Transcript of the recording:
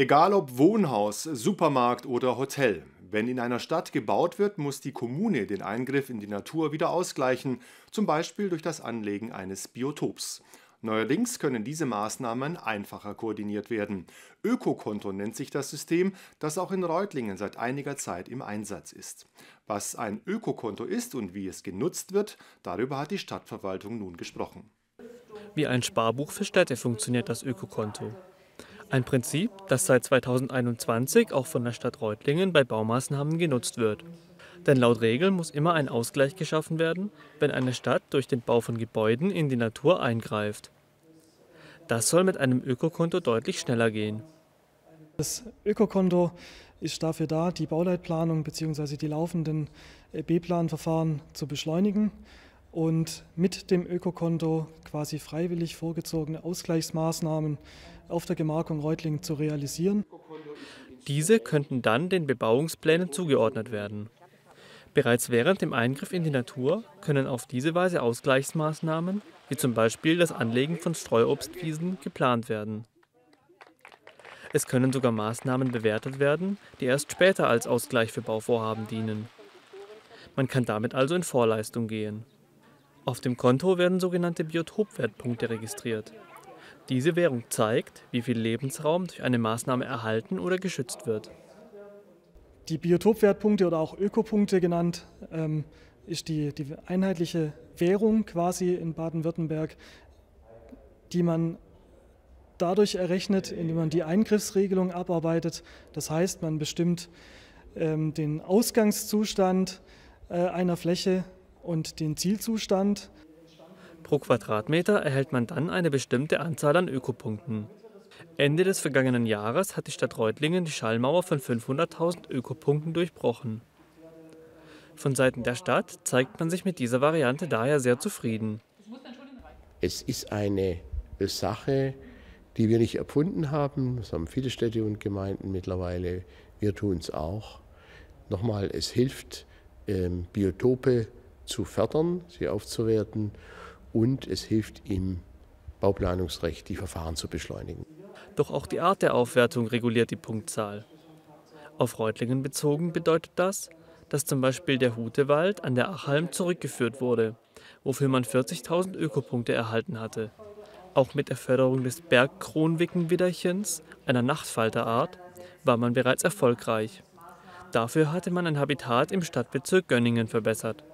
Egal ob Wohnhaus, Supermarkt oder Hotel. Wenn in einer Stadt gebaut wird, muss die Kommune den Eingriff in die Natur wieder ausgleichen, zum Beispiel durch das Anlegen eines Biotops. Neuerdings können diese Maßnahmen einfacher koordiniert werden. Ökokonto nennt sich das System, das auch in Reutlingen seit einiger Zeit im Einsatz ist. Was ein Ökokonto ist und wie es genutzt wird, darüber hat die Stadtverwaltung nun gesprochen. Wie ein Sparbuch für Städte funktioniert das Ökokonto. Ein Prinzip, das seit 2021 auch von der Stadt Reutlingen bei Baumaßnahmen genutzt wird. Denn laut Regel muss immer ein Ausgleich geschaffen werden, wenn eine Stadt durch den Bau von Gebäuden in die Natur eingreift. Das soll mit einem Ökokonto deutlich schneller gehen. Das Ökokonto ist dafür da, die Bauleitplanung bzw. die laufenden äh, B-Planverfahren zu beschleunigen und mit dem Ökokonto quasi freiwillig vorgezogene Ausgleichsmaßnahmen auf der Gemarkung Reutlingen zu realisieren. Diese könnten dann den Bebauungsplänen zugeordnet werden. Bereits während dem Eingriff in die Natur können auf diese Weise Ausgleichsmaßnahmen, wie zum Beispiel das Anlegen von Streuobstwiesen, geplant werden. Es können sogar Maßnahmen bewertet werden, die erst später als Ausgleich für Bauvorhaben dienen. Man kann damit also in Vorleistung gehen. Auf dem Konto werden sogenannte Biotopwertpunkte registriert. Diese Währung zeigt, wie viel Lebensraum durch eine Maßnahme erhalten oder geschützt wird. Die Biotopwertpunkte oder auch Ökopunkte genannt, ähm, ist die, die einheitliche Währung quasi in Baden-Württemberg, die man dadurch errechnet, indem man die Eingriffsregelung abarbeitet. Das heißt, man bestimmt ähm, den Ausgangszustand äh, einer Fläche und den Zielzustand. Pro Quadratmeter erhält man dann eine bestimmte Anzahl an Ökopunkten. Ende des vergangenen Jahres hat die Stadt Reutlingen die Schallmauer von 500.000 Ökopunkten durchbrochen. Von Seiten der Stadt zeigt man sich mit dieser Variante daher sehr zufrieden. Es ist eine Sache, die wir nicht erfunden haben. Das haben viele Städte und Gemeinden mittlerweile. Wir tun es auch. Nochmal, es hilft, ähm, Biotope zu fördern, sie aufzuwerten und es hilft im Bauplanungsrecht, die Verfahren zu beschleunigen. Doch auch die Art der Aufwertung reguliert die Punktzahl. Auf Reutlingen bezogen bedeutet das, dass zum Beispiel der Hutewald an der Achalm zurückgeführt wurde, wofür man 40.000 Ökopunkte erhalten hatte. Auch mit der Förderung des Bergkronwickenwidderchens, einer Nachtfalterart, war man bereits erfolgreich. Dafür hatte man ein Habitat im Stadtbezirk Gönningen verbessert.